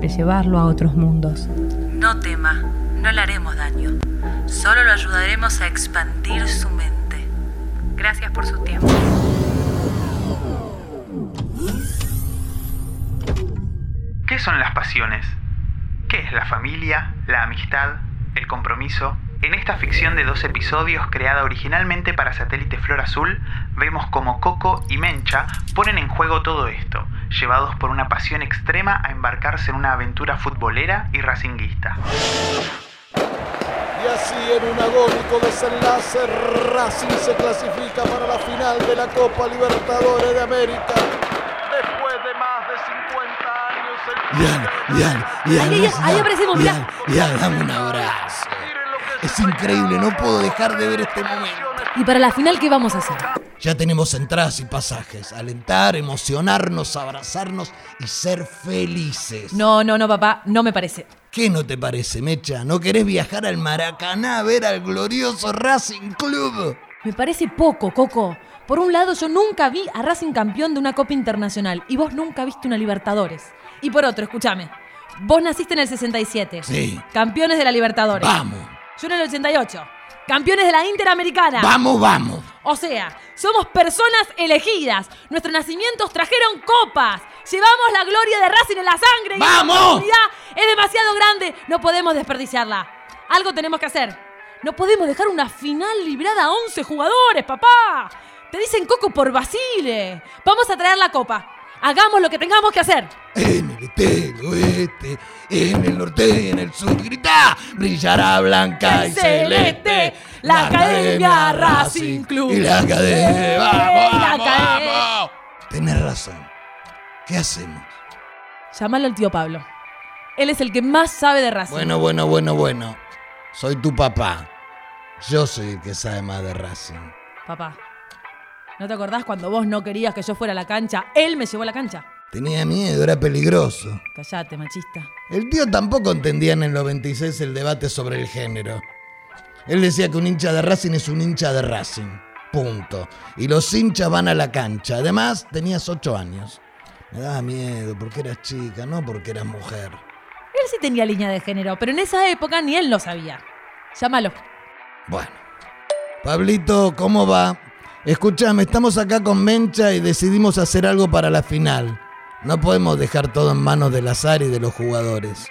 de llevarlo a otros mundos. no tema, no le haremos daño. Solo lo ayudaremos a expandir su mente. Gracias por su tiempo. ¿Qué son las pasiones? ¿Qué es la familia, la amistad, el compromiso? En esta ficción de dos episodios creada originalmente para Satélite Flor Azul, vemos como Coco y Mencha ponen en juego todo esto, llevados por una pasión extrema a embarcarse en una aventura futbolera y racinguista. Y así en un agónico desenlace, Racing se clasifica para la final de la Copa Libertadores de América. Después de más de 50 años... Ian, Ian, Ian. Ahí, ahí, aparecemos, Ian, Ian, dame un abrazo. Es increíble, no puedo dejar de ver este momento. ¿Y para la final qué vamos a hacer? Ya tenemos entradas y pasajes. Alentar, emocionarnos, abrazarnos y ser felices. No, no, no, papá, no me parece. ¿Qué no te parece, Mecha? ¿No querés viajar al Maracaná a ver al glorioso Racing Club? Me parece poco, Coco. Por un lado, yo nunca vi a Racing campeón de una Copa Internacional y vos nunca viste una Libertadores. Y por otro, escúchame. Vos naciste en el 67. Sí. Campeones de la Libertadores. Vamos, Yo en el 88. Campeones de la Interamericana. vamos, vamos. O sea, somos personas elegidas. Nuestros nacimientos trajeron copas. Llevamos la gloria de Racing en la sangre. y ¡Vamos! oportunidad es demasiado grande. No podemos desperdiciarla. Algo tenemos que hacer. No podemos dejar una final librada a 11 jugadores, papá. Te dicen Coco por Basile. Vamos a traer la copa. Hagamos lo que tengamos que hacer. En el este, el oeste, en el norte y en el sur, grita, brillará blanca y celeste. la Academia Racing Club. Y la academia, vamos, la vamos, vamos. Tenés razón. ¿Qué hacemos? Llámalo al tío Pablo. Él es el que más sabe de Racing. Bueno, bueno, bueno, bueno. Soy tu papá. Yo soy el que sabe más de Racing. Papá, ¿no te acordás cuando vos no querías que yo fuera a la cancha? Él me llevó a la cancha. Tenía miedo, era peligroso. Callate, machista. El tío tampoco entendía en el 96 el debate sobre el género. Él decía que un hincha de Racing es un hincha de Racing. Punto. Y los hinchas van a la cancha. Además, tenías ocho años. Me daba miedo porque eras chica, no porque eras mujer. Él sí tenía línea de género, pero en esa época ni él lo sabía. Llámalo. Bueno. Pablito, ¿cómo va? Escúchame, estamos acá con Mencha y decidimos hacer algo para la final. No podemos dejar todo en manos del azar y de los jugadores.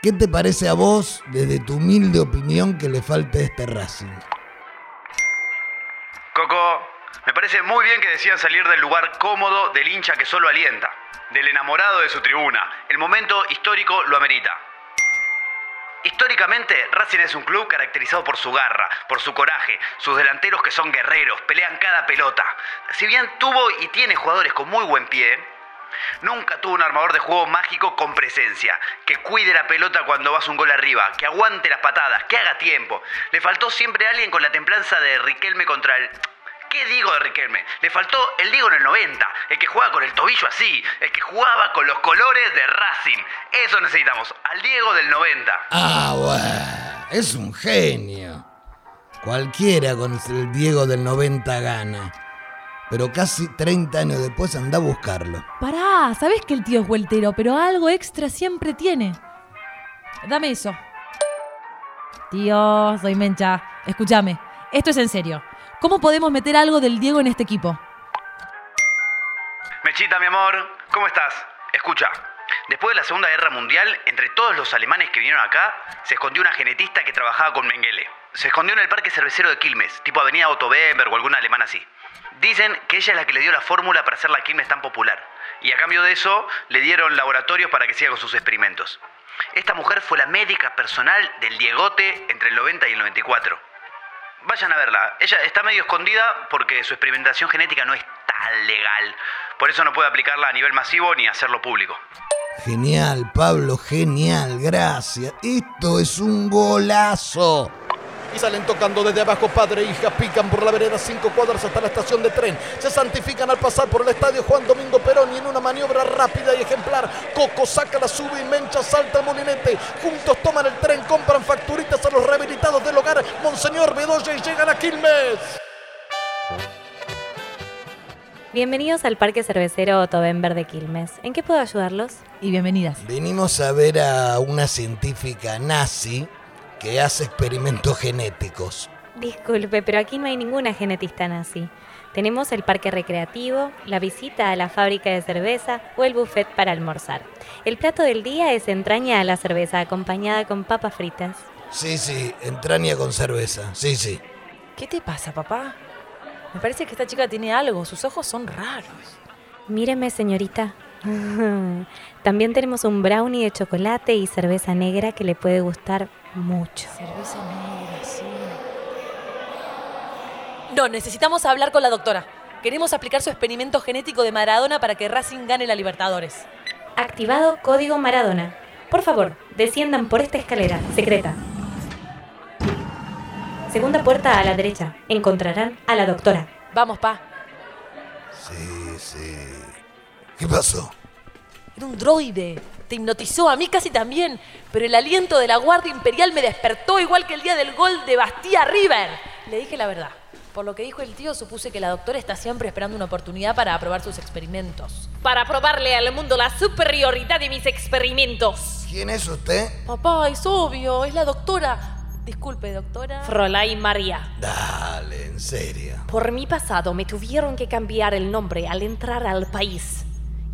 ¿Qué te parece a vos, desde tu humilde opinión, que le falte este Racing? Coco, me parece muy bien que decían salir del lugar cómodo del hincha que solo alienta, del enamorado de su tribuna. El momento histórico lo amerita. Históricamente, Racing es un club caracterizado por su garra, por su coraje, sus delanteros que son guerreros, pelean cada pelota. Si bien tuvo y tiene jugadores con muy buen pie, nunca tuvo un armador de juego mágico con presencia, que cuide la pelota cuando vas un gol arriba, que aguante las patadas, que haga tiempo. Le faltó siempre alguien con la templanza de Riquelme contra el... ¿Qué digo de Riquelme? Le faltó el Diego en el 90, el que jugaba con el tobillo así, el que jugaba con los colores de Racing. Eso necesitamos, al Diego del 90. Ah, bueno, es un genio. Cualquiera con el Diego del 90 gana. Pero casi 30 años después anda a buscarlo. Pará, sabés que el tío es vueltero, pero algo extra siempre tiene. Dame eso. Tío, soy Mencha. Escúchame, esto es en serio. ¿Cómo podemos meter algo del Diego en este equipo? Mechita, mi amor, ¿cómo estás? Escucha, Después de la Segunda Guerra Mundial, entre todos los alemanes que vinieron acá, se escondió una genetista que trabajaba con Mengele. Se escondió en el parque cervecero de Quilmes, tipo Avenida Otto Weber o alguna alemana así. Dicen que ella es la que le dio la fórmula para hacer la Quilmes tan popular. Y a cambio de eso, le dieron laboratorios para que siga con sus experimentos. Esta mujer fue la médica personal del Diegote entre el 90 y el 94. Vayan a verla. Ella está medio escondida porque su experimentación genética no es tan legal. Por eso no puede aplicarla a nivel masivo ni hacerlo público. Genial, Pablo, genial, gracias. Esto es un golazo. Y salen tocando desde abajo padre e hija, pican por la vereda cinco cuadras hasta la estación de tren. Se santifican al pasar por el estadio Juan Domingo Perón y en una maniobra rápida y ejemplar, Coco saca la sube y Mencha salta al molinete. Juntos toman el tren, compran facturitas a los rehabilitados del hogar Monseñor Bedoya y llegan a Quilmes. Bienvenidos al Parque Cervecero Otovember de Quilmes. ¿En qué puedo ayudarlos? Y bienvenidas. Venimos a ver a una científica nazi que hace experimentos genéticos. Disculpe, pero aquí no hay ninguna genetista nazi. Tenemos el parque recreativo, la visita a la fábrica de cerveza o el buffet para almorzar. El plato del día es entraña a la cerveza acompañada con papas fritas. Sí, sí, entraña con cerveza. Sí, sí. ¿Qué te pasa, papá? Me parece que esta chica tiene algo. Sus ojos son raros. Míreme, señorita. También tenemos un brownie de chocolate y cerveza negra que le puede gustar mucho. Cerveza negra, sí. No, necesitamos hablar con la doctora. Queremos aplicar su experimento genético de Maradona para que Racing gane la Libertadores. Activado código Maradona. Por favor, desciendan por esta escalera secreta. Segunda puerta a la derecha. Encontrarán a la doctora. Vamos, pa. Sí, sí. ¿Qué pasó? Era un droide. Te hipnotizó, a mí casi también. Pero el aliento de la Guardia Imperial me despertó igual que el día del gol de Bastía River. Le dije la verdad. Por lo que dijo el tío, supuse que la doctora está siempre esperando una oportunidad para aprobar sus experimentos. Para probarle al mundo la superioridad de mis experimentos. ¿Quién es usted? Papá, es obvio, es la doctora. Disculpe, doctora. Fräulein María. Dale, en serio. Por mi pasado me tuvieron que cambiar el nombre al entrar al país.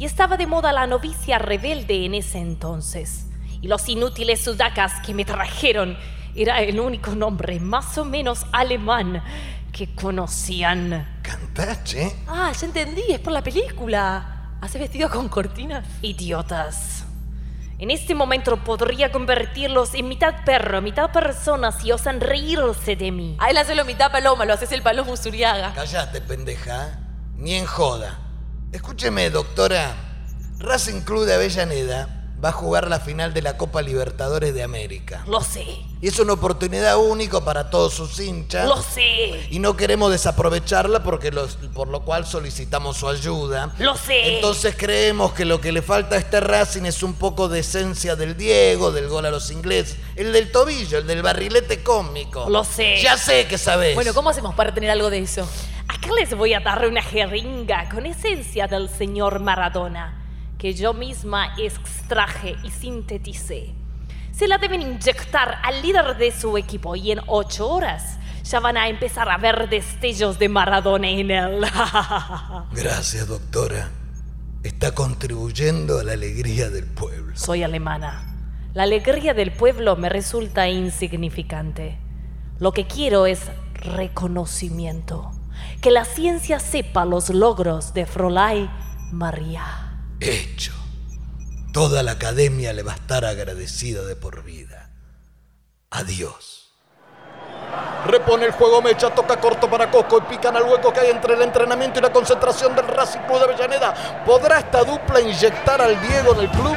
Y estaba de moda la novicia rebelde en ese entonces. Y los inútiles sudacas que me trajeron era el único nombre más o menos alemán que conocían. ¿Cantache? Ah, ya entendí, es por la película. ¿Hace vestido con cortinas? Idiotas. En este momento podría convertirlos en mitad perro, mitad persona si osan reírse de mí. A él hacelo mitad paloma, lo haces el palomo Usuriaga. Cállate, pendeja. Ni en joda. Escúcheme, doctora. Racing Club de Avellaneda va a jugar la final de la Copa Libertadores de América. Lo sé, Y es una oportunidad única para todos sus hinchas. lo sé, Y no queremos desaprovecharla porque los- por lo cual solicitamos su ayuda. lo sé. Entonces creemos que lo que le falta a este Racing es un poco de esencia del Diego, del gol a los ingleses, el del tobillo, el del barrilete cómico. Lo sé. Ya sé que sabes. Bueno, ¿cómo hacemos para tener algo de eso? Les voy a dar una jeringa con esencia del señor Maradona, que yo misma extraje y sinteticé. Se la deben inyectar al líder de su equipo y en ocho horas ya van a empezar a ver destellos de Maradona en él. Gracias, doctora. Está contribuyendo a la alegría del pueblo. Soy alemana. La alegría del pueblo me resulta insignificante. Lo que quiero es reconocimiento. Que la ciencia sepa los logros de Fräulein María. Hecho. Toda la academia le va a estar agradecida de por vida. Adiós. Repone el juego Mecha, toca corto para Coco y pican al hueco que hay entre el entrenamiento y la concentración del Racing Club de Avellaneda. ¿Podrá esta dupla inyectar al Diego en el club?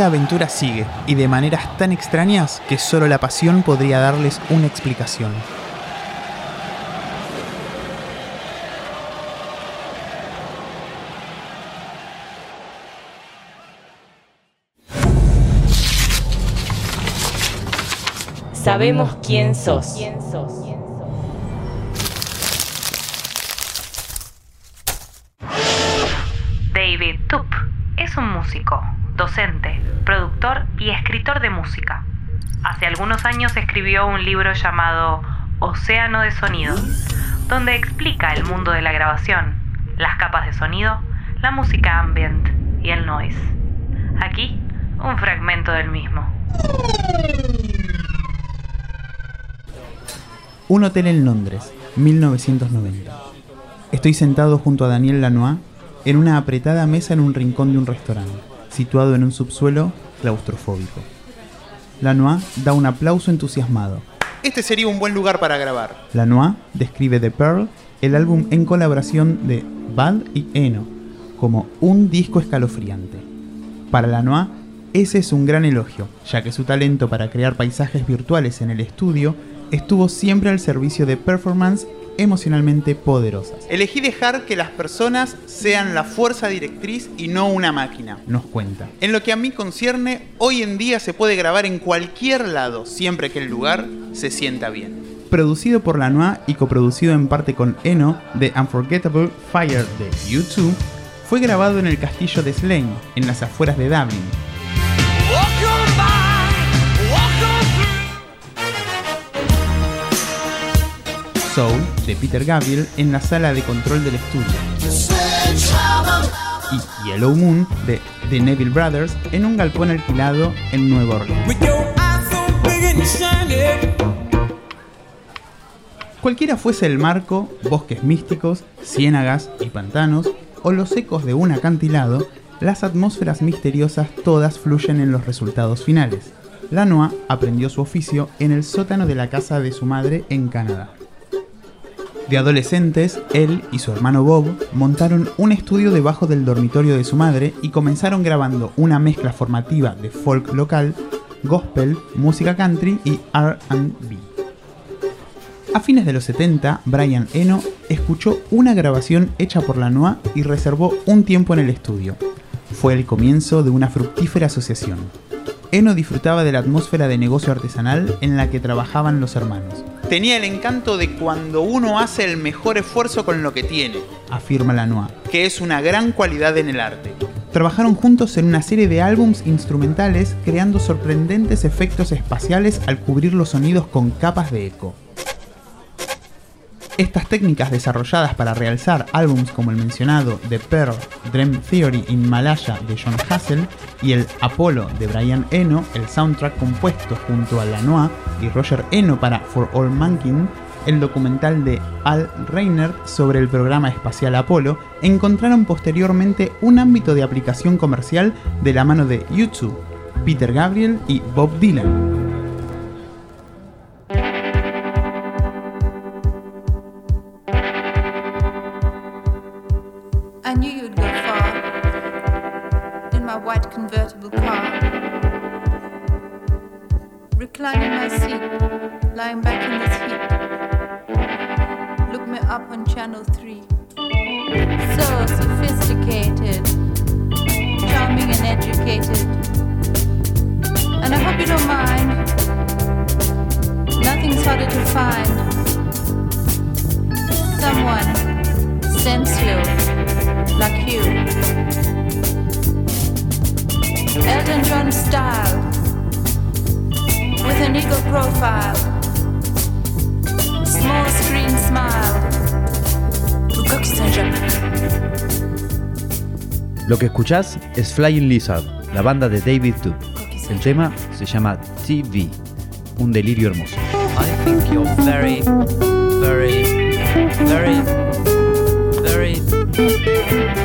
esta aventura sigue, y de maneras tan extrañas que solo la pasión podría darles una explicación. Sabemos quién sos. David escritor de música. Hace algunos años escribió un libro llamado Océano de Sonido, donde explica el mundo de la grabación, las capas de sonido, la música ambient y el noise. Aquí, un fragmento del mismo. Un hotel en Londres, 1990. Estoy sentado junto a Daniel Lanois en una apretada mesa en un rincón de un restaurante, situado en un subsuelo claustrofóbico. Lanois da un aplauso entusiasmado. Este sería un buen lugar para grabar. Lanois describe The Pearl, el álbum en colaboración de Bad y Eno, como un disco escalofriante. Para Lanois, ese es un gran elogio, ya que su talento para crear paisajes virtuales en el estudio estuvo siempre al servicio de performance emocionalmente poderosas. Elegí dejar que las personas sean la fuerza directriz y no una máquina. Nos cuenta. En lo que a mí concierne, hoy en día se puede grabar en cualquier lado, siempre que el lugar se sienta bien. Producido por Lanois y coproducido en parte con Eno de Unforgettable Fire de YouTube, fue grabado en el castillo de Slane, en las afueras de Dublin, Soul de Peter Gabriel en la sala de control del estudio. Y Yellow Moon de The Neville Brothers en un galpón alquilado en Nueva Orleans. Cualquiera fuese el marco, bosques místicos, ciénagas y pantanos, o los ecos de un acantilado, las atmósferas misteriosas todas fluyen en los resultados finales. Lanois aprendió su oficio en el sótano de la casa de su madre en Canadá. De adolescentes, él y su hermano Bob montaron un estudio debajo del dormitorio de su madre y comenzaron grabando una mezcla formativa de folk local, gospel, música country y RB. A fines de los 70, Brian Eno escuchó una grabación hecha por Lanois y reservó un tiempo en el estudio. Fue el comienzo de una fructífera asociación. Eno disfrutaba de la atmósfera de negocio artesanal en la que trabajaban los hermanos. Tenía el encanto de cuando uno hace el mejor esfuerzo con lo que tiene, afirma Lanois, que es una gran cualidad en el arte. Trabajaron juntos en una serie de álbums instrumentales creando sorprendentes efectos espaciales al cubrir los sonidos con capas de eco. Estas técnicas desarrolladas para realzar álbums como el mencionado The Pearl, Dream Theory in Malaya de John Hassel y el Apollo de Brian Eno, el soundtrack compuesto junto a Lanois y Roger Eno para For All Mankind, el documental de Al Reiner sobre el programa espacial Apolo, encontraron posteriormente un ámbito de aplicación comercial de la mano de YouTube, Peter Gabriel y Bob Dylan. Profile, small screen smile. Coquille Saint-Germain. Lo que escuchás es Flying Lizard, la banda de David Duke. El tema se llama TV, un delirio hermoso. I think you're very, very, very, very,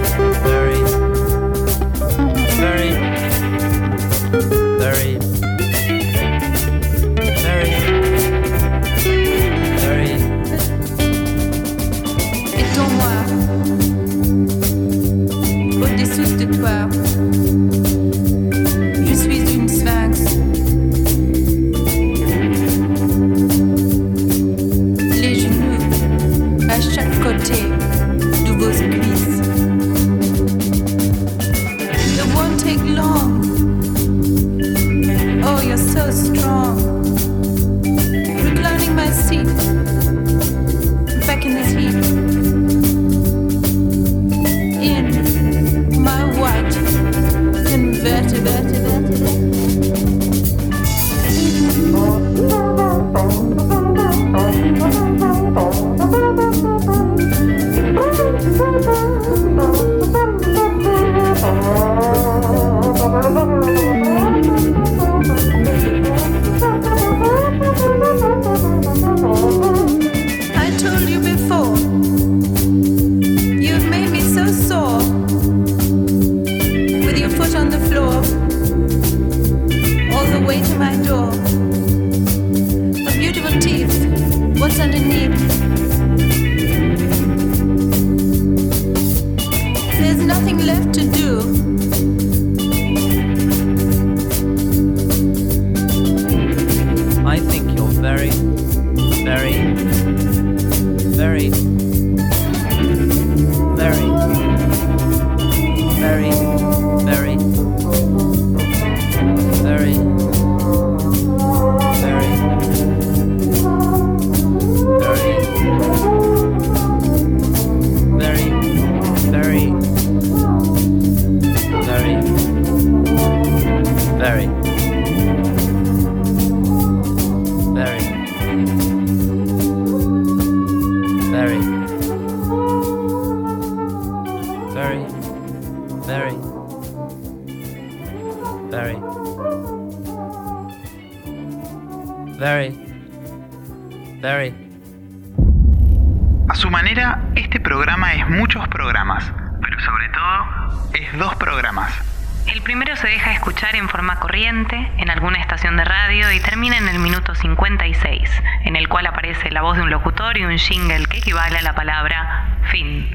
56, en el cual aparece la voz de un locutor y un jingle que equivale a la palabra fin.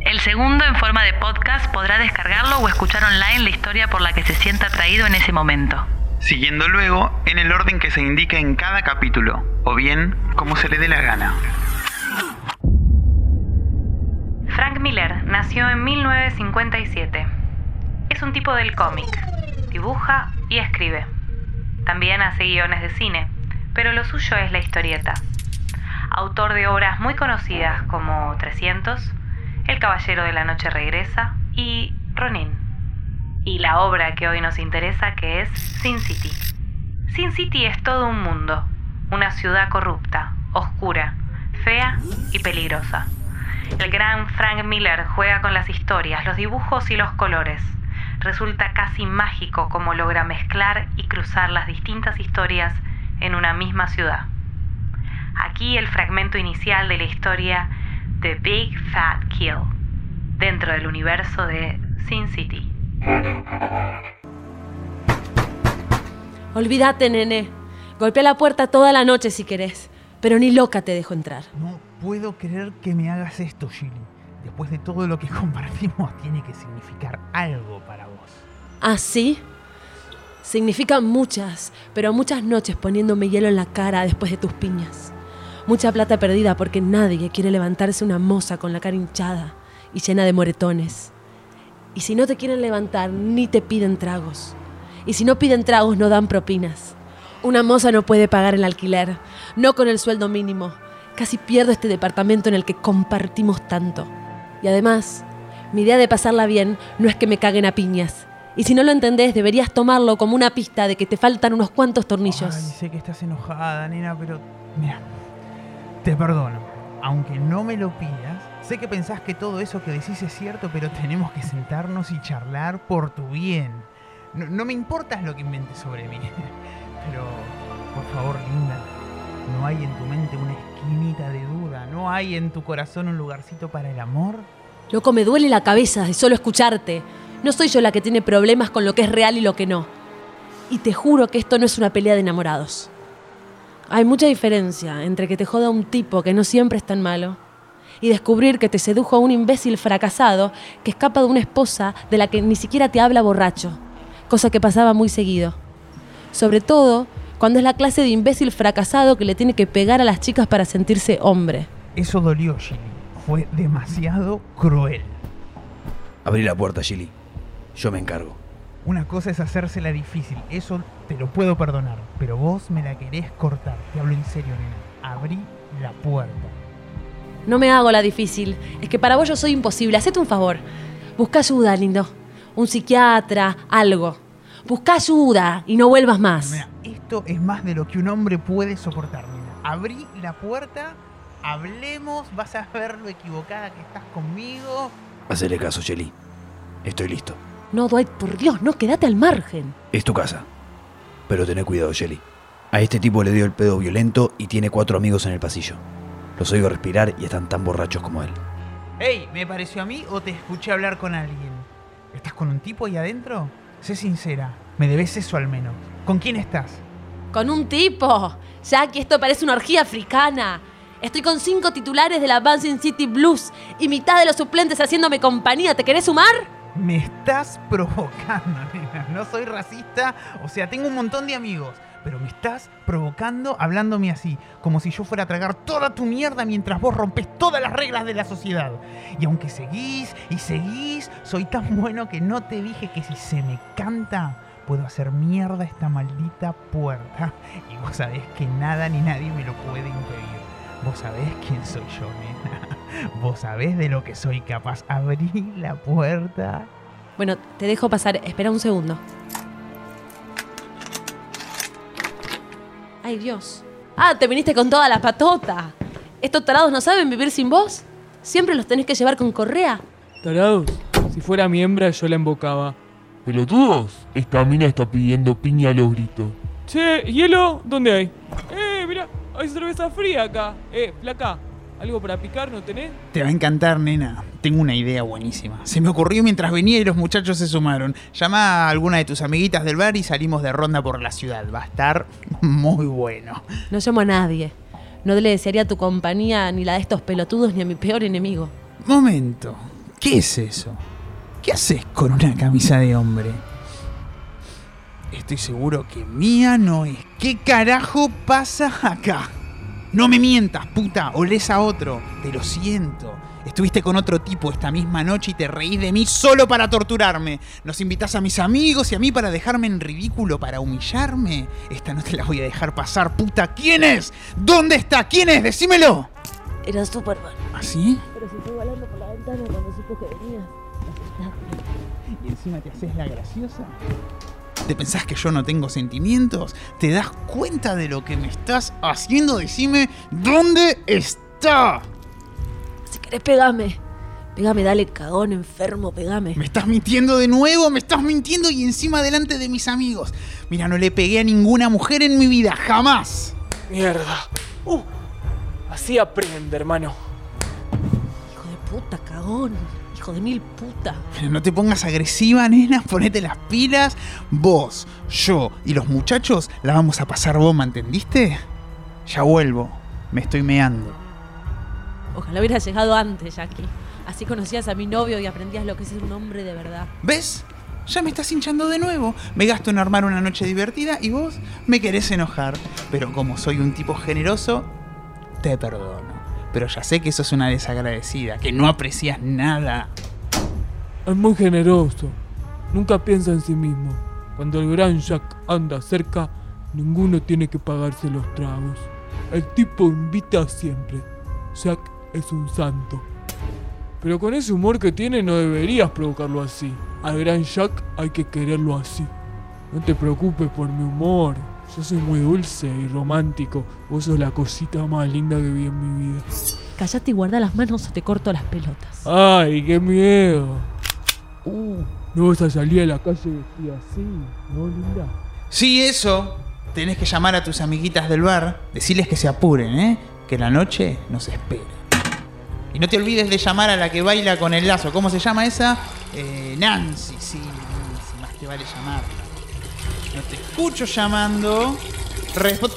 El segundo, en forma de podcast, podrá descargarlo o escuchar online la historia por la que se sienta atraído en ese momento. Siguiendo luego en el orden que se indica en cada capítulo, o bien como se le dé la gana. Frank Miller nació en 1957. Es un tipo del cómic. Dibuja y escribe. También hace guiones de cine, pero lo suyo es la historieta. Autor de obras muy conocidas como 300, El Caballero de la Noche Regresa y Ronin. Y la obra que hoy nos interesa que es Sin City. Sin City es todo un mundo, una ciudad corrupta, oscura, fea y peligrosa. El gran Frank Miller juega con las historias, los dibujos y los colores. Resulta casi mágico cómo logra mezclar y cruzar las distintas historias en una misma ciudad. Aquí el fragmento inicial de la historia The Big Fat Kill, dentro del universo de Sin City. Olvídate, nene. Golpea la puerta toda la noche si querés, pero ni loca te dejo entrar. No puedo creer que me hagas esto, Gilly. Después de todo lo que compartimos, tiene que significar algo para vos. ¿Ah, sí? Significan muchas, pero muchas noches poniéndome hielo en la cara después de tus piñas. Mucha plata perdida porque nadie quiere levantarse una moza con la cara hinchada y llena de moretones. Y si no te quieren levantar, ni te piden tragos. Y si no piden tragos, no dan propinas. Una moza no puede pagar el alquiler, no con el sueldo mínimo. Casi pierdo este departamento en el que compartimos tanto. Y además, mi idea de pasarla bien no es que me caguen a piñas. Y si no lo entendés, deberías tomarlo como una pista de que te faltan unos cuantos tornillos. Ay, sé que estás enojada, nena, pero mira, te perdono. Aunque no me lo pidas, sé que pensás que todo eso que decís es cierto, pero tenemos que sentarnos y charlar por tu bien. No, no me importa lo que inventes sobre mí, pero por favor, linda, ¿no hay en tu mente una esquinita de duda? ¿No hay en tu corazón un lugarcito para el amor? Loco, me duele la cabeza de solo escucharte. No soy yo la que tiene problemas con lo que es real y lo que no. Y te juro que esto no es una pelea de enamorados. Hay mucha diferencia entre que te joda un tipo que no siempre es tan malo y descubrir que te sedujo a un imbécil fracasado que escapa de una esposa de la que ni siquiera te habla borracho, cosa que pasaba muy seguido. Sobre todo cuando es la clase de imbécil fracasado que le tiene que pegar a las chicas para sentirse hombre. Eso dolió, Gilly. Fue demasiado cruel. Abrí la puerta, Gilly. Yo me encargo. Una cosa es hacérsela difícil, eso te lo puedo perdonar, pero vos me la querés cortar. Te hablo en serio, nena. Abrí la puerta. No me hago la difícil. Es que para vos yo soy imposible. Hacete un favor. Busca ayuda, lindo. Un psiquiatra, algo. Busca ayuda y no vuelvas más. Mira, esto es más de lo que un hombre puede soportar, nena. Abrí la puerta, hablemos, vas a ver lo equivocada que estás conmigo. Hacele caso, Shelly. Estoy listo. No, Dwight, por Dios, no, quédate al margen. Es tu casa. Pero tené cuidado, Shelly. A este tipo le dio el pedo violento y tiene cuatro amigos en el pasillo. Los oigo respirar y están tan borrachos como él. Ey, ¿me pareció a mí o te escuché hablar con alguien? ¿Estás con un tipo ahí adentro? Sé sincera, me debes eso al menos. ¿Con quién estás? Con un tipo. Jackie, esto parece una orgía africana. Estoy con cinco titulares de la Dancing City Blues y mitad de los suplentes haciéndome compañía. ¿Te querés sumar? Me estás provocando, nena. No soy racista, o sea, tengo un montón de amigos. Pero me estás provocando hablándome así, como si yo fuera a tragar toda tu mierda mientras vos rompes todas las reglas de la sociedad. Y aunque seguís y seguís, soy tan bueno que no te dije que si se me canta, puedo hacer mierda esta maldita puerta. Y vos sabés que nada ni nadie me lo puede impedir. Vos sabés quién soy yo, nena. Vos sabés de lo que soy capaz. Abrí la puerta. Bueno, te dejo pasar. Espera un segundo. Ay, Dios. Ah, te viniste con toda la patota. ¿Estos tarados no saben vivir sin vos? ¿Siempre los tenés que llevar con correa? Tarados, si fuera mi hembra yo la embocaba. Pelotudos, esta mina está pidiendo piña a los gritos. Che, ¿hielo? ¿Dónde hay? Eh, mira, hay cerveza fría acá. Eh, flaca, ¿algo para picar no tenés? Te va a encantar, nena. Tengo una idea buenísima. Se me ocurrió mientras venía y los muchachos se sumaron. Llama a alguna de tus amiguitas del bar y salimos de ronda por la ciudad. Va a estar muy bueno. No llamo a nadie. No le desearía tu compañía ni la de estos pelotudos ni a mi peor enemigo. Momento. ¿Qué es eso? ¿Qué haces con una camisa de hombre? Estoy seguro que mía no es. ¿Qué carajo pasa acá? No me mientas, puta. Olés a otro. Te lo siento. Estuviste con otro tipo esta misma noche y te reís de mí solo para torturarme. Nos invitas a mis amigos y a mí para dejarme en ridículo, para humillarme. Esta no te la voy a dejar pasar, puta. ¿Quién es? ¿Dónde está? ¿Quién es? Decímelo. Era Superman. ¿Así? Pero se fue volando por la ventana cuando supo que venías. ¿Y encima te haces la graciosa? ¿Te pensás que yo no tengo sentimientos? ¿Te das cuenta de lo que me estás haciendo? Decime, ¿dónde está? Si querés, pegame. Pegame, dale, cagón, enfermo, pegame. ¿Me estás mintiendo de nuevo? ¿Me estás mintiendo y encima delante de mis amigos? Mira, no le pegué a ninguna mujer en mi vida, jamás. Mierda. Uh, así aprende, hermano. Hijo de puta, cagón. Hijo de mil puta. Pero no te pongas agresiva, nena, ponete las pilas. Vos, yo y los muchachos la vamos a pasar bomba, ¿entendiste? Ya vuelvo, me estoy meando. Ojalá hubieras llegado antes, Jackie. Así conocías a mi novio y aprendías lo que es un hombre de verdad. ¿Ves? Ya me estás hinchando de nuevo. Me gasto en armar una noche divertida y vos me querés enojar. Pero como soy un tipo generoso, te perdono. Pero ya sé que sos una desagradecida, que no aprecias nada. Es muy generoso. Nunca piensa en sí mismo. Cuando el gran Jack anda cerca, ninguno tiene que pagarse los tragos. El tipo invita siempre. Jack es un santo. Pero con ese humor que tiene no deberías provocarlo así. Al gran Jack hay que quererlo así. No te preocupes por mi humor. Yo soy muy dulce y romántico. Vos sos la cosita más linda que vi en mi vida. Callate y guarda las manos o te corto las pelotas. ¡Ay, qué miedo! Uh, no vas a salir a la calle vestida así, ¿no, linda? Sí, eso. Tenés que llamar a tus amiguitas del bar, decirles que se apuren, ¿eh? Que la noche nos espera. Y no te olvides de llamar a la que baila con el lazo. ¿Cómo se llama esa? Eh, Nancy, sí, Nancy. Más te vale llamarla. No te escucho llamando. Respo-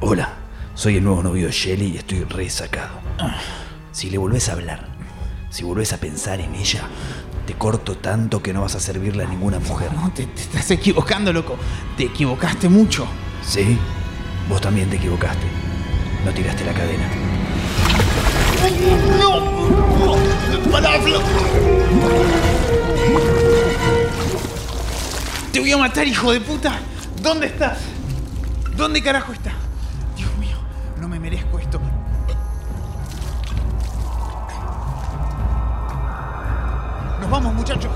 Hola, soy el nuevo novio de Shelly y estoy resacado. Si le volvés a hablar, si volvés a pensar en ella, te corto tanto que no vas a servirle a ninguna mujer. No, te, te estás equivocando, loco. Te equivocaste mucho. Sí, vos también te equivocaste. No tiraste la cadena. Te voy a matar, hijo de puta. ¿Dónde estás? ¿Dónde carajo está? Dios mío, no me merezco esto. Nos vamos, muchachos.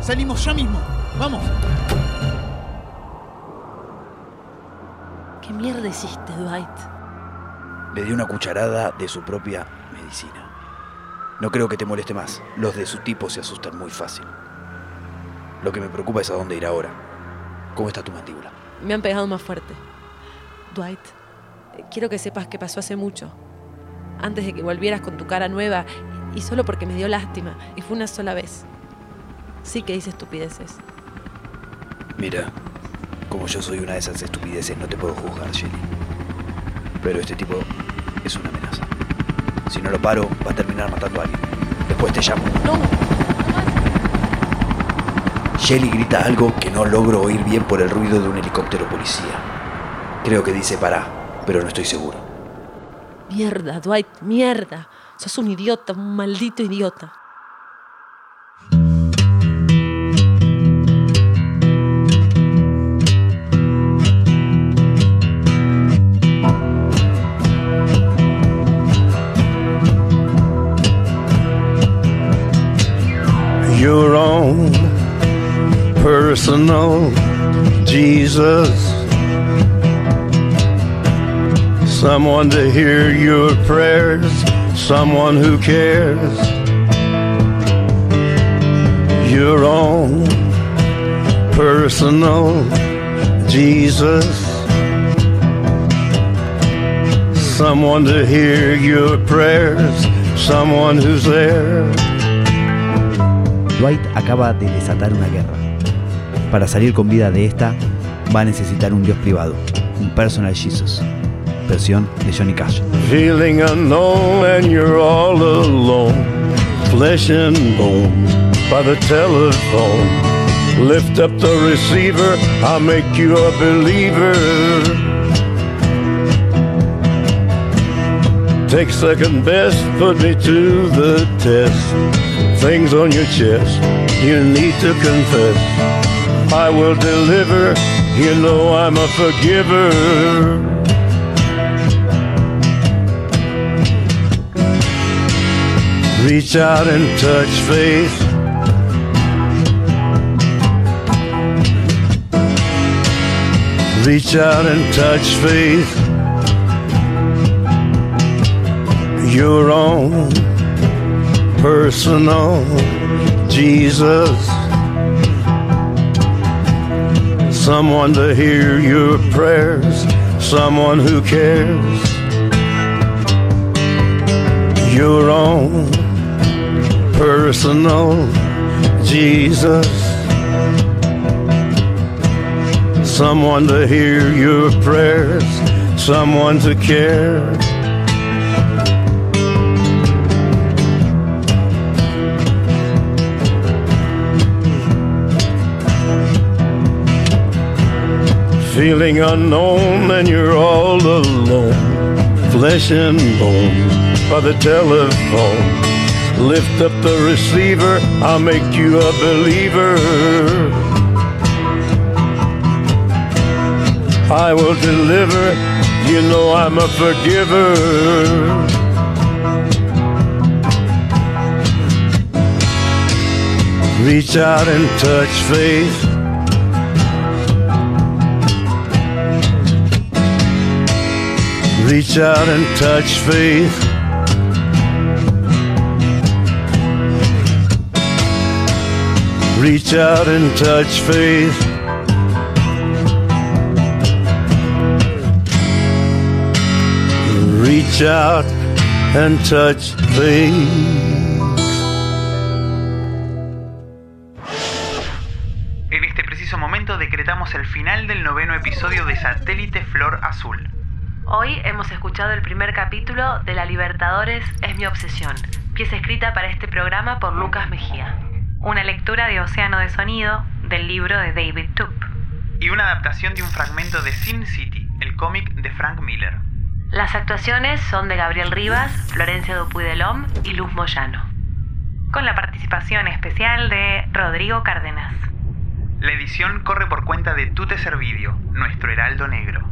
Salimos ya mismo. Vamos. ¿Qué mierda hiciste, Dwight? Le di una cucharada de su propia medicina. No creo que te moleste más. Los de su tipo se asustan muy fácil. Lo que me preocupa es a dónde ir ahora. ¿Cómo está tu mandíbula? Me han pegado más fuerte. Dwight, quiero que sepas que pasó hace mucho. Antes de que volvieras con tu cara nueva y solo porque me dio lástima. Y fue una sola vez. Sí que hice estupideces. Mira, como yo soy una de esas estupideces, no te puedo juzgar, Jenny. Pero este tipo es una amenaza. Si no lo paro, va a terminar matando a alguien. Después te llamo. No. Shelly grita algo que no logro oír bien por el ruido de un helicóptero policía. Creo que dice pará, pero no estoy seguro. Mierda, Dwight, mierda. Sos un idiota, un maldito idiota. Personal Jesus. Someone to hear your prayers, someone who cares. Your own personal Jesus. Someone to hear your prayers, someone who's there. Dwight acaba de desatar una guerra. Para salir con vida de esta, va a necesitar un dios privado, un personal Jesus. Versión de Johnny Cash. Feeling unknown and you're all alone. Flesh and bone by the telephone. Lift up the receiver, I'll make you a believer. Take second best, put me to the test. Things on your chest, you need to confess. I will deliver, you know I'm a forgiver. Reach out and touch faith. Reach out and touch faith. Your own personal Jesus. Someone to hear your prayers, someone who cares. Your own personal Jesus. Someone to hear your prayers, someone to care. Feeling unknown and you're all alone, flesh and bone by the telephone. Lift up the receiver, I'll make you a believer. I will deliver, you know I'm a forgiver. Reach out and touch faith. Reach out and touch faith. Reach out and touch faith. Reach out and touch faith. En este preciso momento decretamos el final del noveno episodio de Azul. Hoy hemos escuchado el primer capítulo de La Libertadores es mi obsesión, pieza escrita para este programa por Lucas Mejía. Una lectura de Océano de Sonido del libro de David Tup. Y una adaptación de un fragmento de Sin City, el cómic de Frank Miller. Las actuaciones son de Gabriel Rivas, Florencia Dupuy de Lom y Luz Moyano. Con la participación especial de Rodrigo Cárdenas. La edición corre por cuenta de Tute Servidio, nuestro heraldo negro.